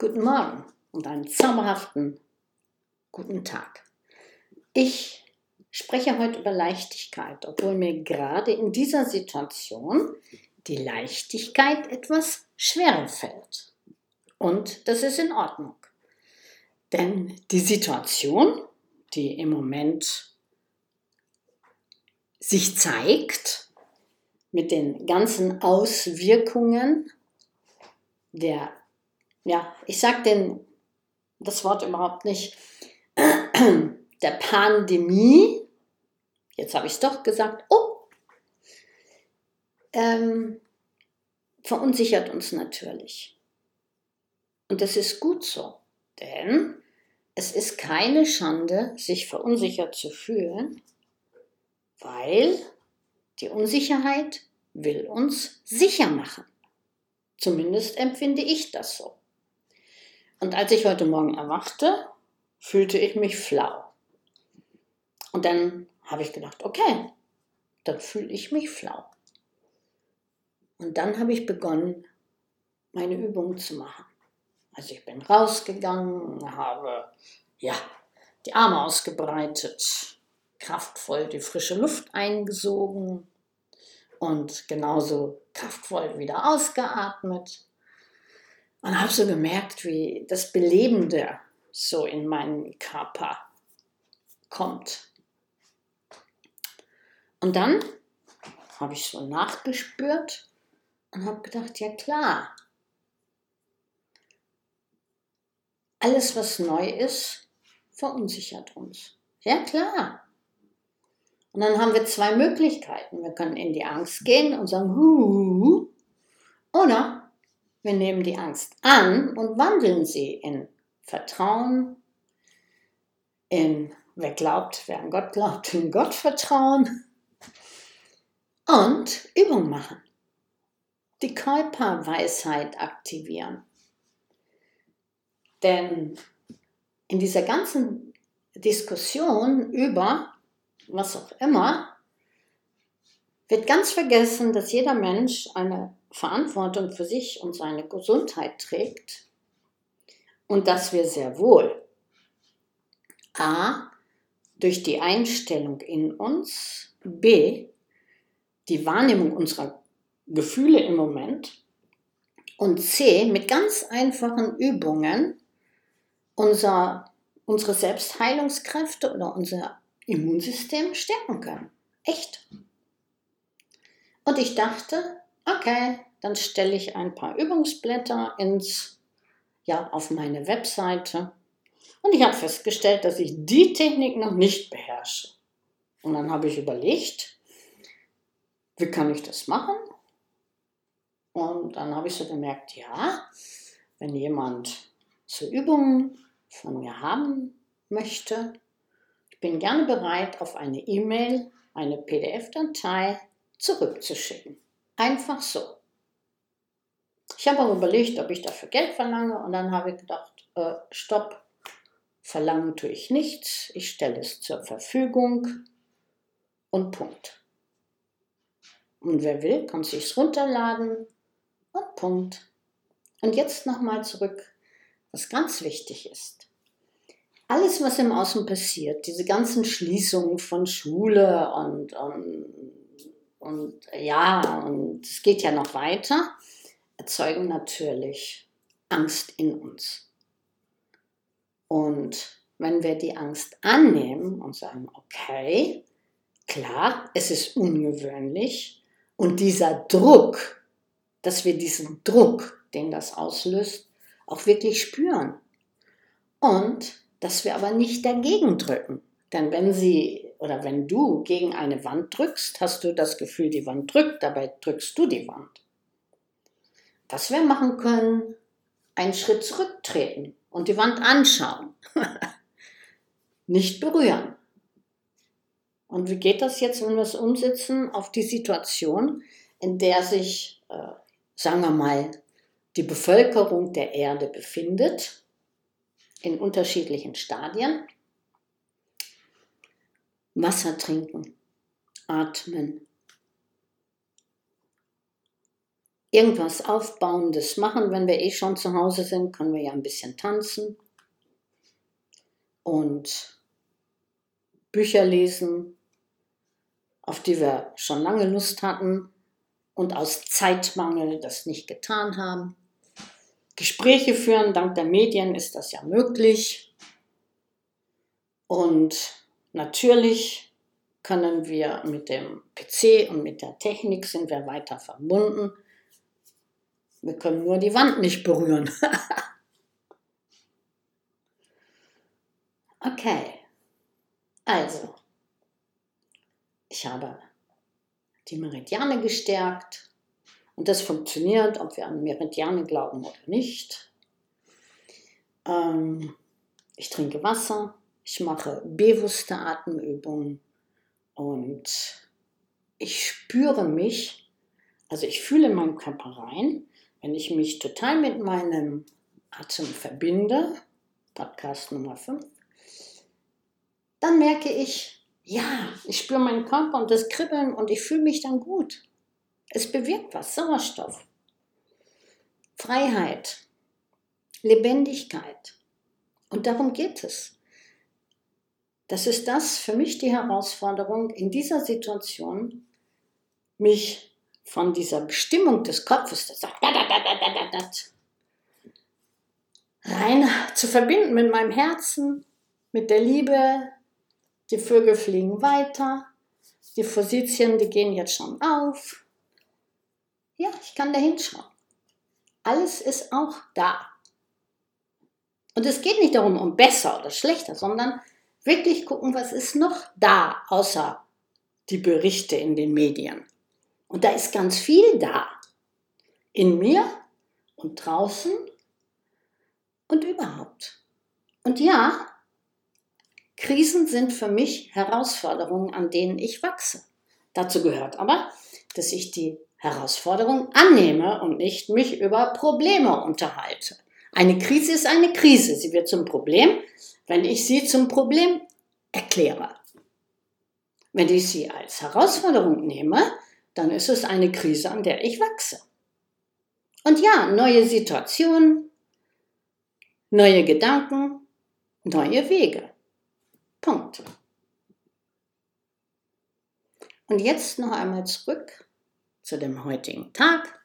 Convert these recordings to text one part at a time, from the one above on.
Guten Morgen und einen zauberhaften guten Tag. Ich spreche heute über Leichtigkeit, obwohl mir gerade in dieser Situation die Leichtigkeit etwas schwerer fällt. Und das ist in Ordnung. Denn die Situation, die im Moment sich zeigt, mit den ganzen Auswirkungen der ja, ich sage den das Wort überhaupt nicht, der Pandemie, jetzt habe ich es doch gesagt, oh, ähm, verunsichert uns natürlich. Und das ist gut so, denn es ist keine Schande, sich verunsichert zu fühlen, weil die Unsicherheit will uns sicher machen. Zumindest empfinde ich das so. Und als ich heute Morgen erwachte, fühlte ich mich flau. Und dann habe ich gedacht, okay, dann fühle ich mich flau. Und dann habe ich begonnen, meine Übungen zu machen. Also ich bin rausgegangen, habe ja die Arme ausgebreitet, kraftvoll die frische Luft eingesogen und genauso kraftvoll wieder ausgeatmet und habe so gemerkt, wie das Belebende so in meinen Körper kommt. Und dann habe ich so nachgespürt und habe gedacht, ja klar, alles, was neu ist, verunsichert uns. Ja klar. Und dann haben wir zwei Möglichkeiten. Wir können in die Angst gehen und sagen, Hu, oder wir nehmen die Angst an und wandeln sie in Vertrauen, in wer glaubt, wer an Gott glaubt, in Gott vertrauen und Übung machen. Die Körperweisheit aktivieren. Denn in dieser ganzen Diskussion über was auch immer wird ganz vergessen, dass jeder Mensch eine Verantwortung für sich und seine Gesundheit trägt und dass wir sehr wohl a. durch die Einstellung in uns, b. die Wahrnehmung unserer Gefühle im Moment und c. mit ganz einfachen Übungen unser, unsere Selbstheilungskräfte oder unser Immunsystem stärken können. Echt. Und ich dachte, okay, dann stelle ich ein paar Übungsblätter ins, ja, auf meine Webseite. Und ich habe festgestellt, dass ich die Technik noch nicht beherrsche. Und dann habe ich überlegt, wie kann ich das machen? Und dann habe ich so gemerkt, ja, wenn jemand so Übungen von mir haben möchte, ich bin gerne bereit, auf eine E-Mail eine PDF-Datei zurückzuschicken. Einfach so. Ich habe auch überlegt, ob ich dafür Geld verlange und dann habe ich gedacht, äh, stopp, verlangen tue ich nichts, ich stelle es zur Verfügung und Punkt. Und wer will, kann sich runterladen und Punkt. Und jetzt nochmal zurück, was ganz wichtig ist. Alles, was im Außen passiert, diese ganzen Schließungen von Schule und, und und ja, und es geht ja noch weiter, erzeugen natürlich Angst in uns. Und wenn wir die Angst annehmen und sagen, okay, klar, es ist ungewöhnlich und dieser Druck, dass wir diesen Druck, den das auslöst, auch wirklich spüren. Und dass wir aber nicht dagegen drücken. Denn wenn sie oder wenn du gegen eine Wand drückst, hast du das Gefühl, die Wand drückt, dabei drückst du die Wand. Was wir machen können, einen Schritt zurücktreten und die Wand anschauen. Nicht berühren. Und wie geht das jetzt, wenn wir es umsetzen auf die Situation, in der sich, äh, sagen wir mal, die Bevölkerung der Erde befindet, in unterschiedlichen Stadien? Wasser trinken, atmen. irgendwas Aufbauendes machen. Wenn wir eh schon zu Hause sind, können wir ja ein bisschen tanzen und Bücher lesen, auf die wir schon lange Lust hatten und aus Zeitmangel das nicht getan haben. Gespräche führen, dank der Medien ist das ja möglich. Und natürlich können wir mit dem PC und mit der Technik sind wir weiter verbunden. Wir können nur die Wand nicht berühren. okay. Also, ich habe die Meridiane gestärkt und das funktioniert, ob wir an Meridiane glauben oder nicht. Ähm, ich trinke Wasser, ich mache bewusste Atemübungen und ich spüre mich, also ich fühle in meinen Körper rein, wenn ich mich total mit meinem Atem verbinde, Podcast Nummer 5, dann merke ich, ja, ich spüre meinen Körper und das Kribbeln und ich fühle mich dann gut. Es bewirkt was, Sauerstoff, Freiheit, Lebendigkeit. Und darum geht es. Das ist das für mich die Herausforderung in dieser Situation, mich von dieser Bestimmung des Kopfes, das sagt, rein zu verbinden mit meinem Herzen, mit der Liebe, die Vögel fliegen weiter. Die Fossilien, die gehen jetzt schon auf. Ja, ich kann da hinschauen. Alles ist auch da. Und es geht nicht darum, um besser oder schlechter, sondern wirklich gucken, was ist noch da, außer die Berichte in den Medien. Und da ist ganz viel da. In mir und draußen und überhaupt. Und ja, Krisen sind für mich Herausforderungen, an denen ich wachse. Dazu gehört aber, dass ich die Herausforderung annehme und nicht mich über Probleme unterhalte. Eine Krise ist eine Krise. Sie wird zum Problem, wenn ich sie zum Problem erkläre. Wenn ich sie als Herausforderung nehme, dann ist es eine Krise, an der ich wachse. Und ja, neue Situationen, neue Gedanken, neue Wege. Punkt. Und jetzt noch einmal zurück zu dem heutigen Tag.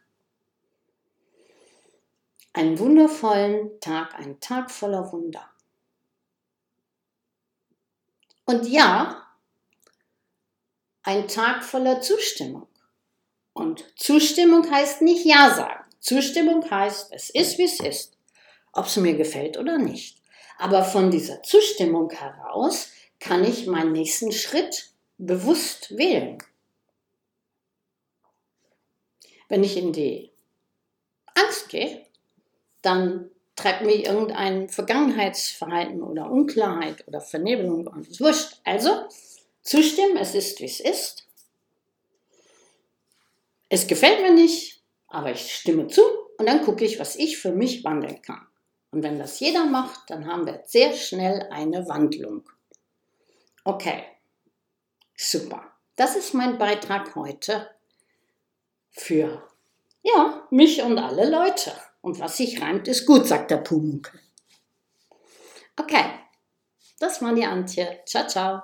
Einen wundervollen Tag, ein Tag voller Wunder. Und ja, ein Tag voller Zustimmung. Und Zustimmung heißt nicht Ja sagen. Zustimmung heißt, es ist, wie es ist. Ob es mir gefällt oder nicht. Aber von dieser Zustimmung heraus kann ich meinen nächsten Schritt bewusst wählen. Wenn ich in die Angst gehe, dann treibt mich irgendein Vergangenheitsverhalten oder Unklarheit oder Vernebelung und ist wurscht. Also zustimmen, es ist, wie es ist. Es gefällt mir nicht, aber ich stimme zu und dann gucke ich, was ich für mich wandeln kann. Und wenn das jeder macht, dann haben wir sehr schnell eine Wandlung. Okay, super. Das ist mein Beitrag heute für ja, mich und alle Leute. Und was sich reimt, ist gut, sagt der Pumuckl. Okay, das war die Antje. Ciao, ciao.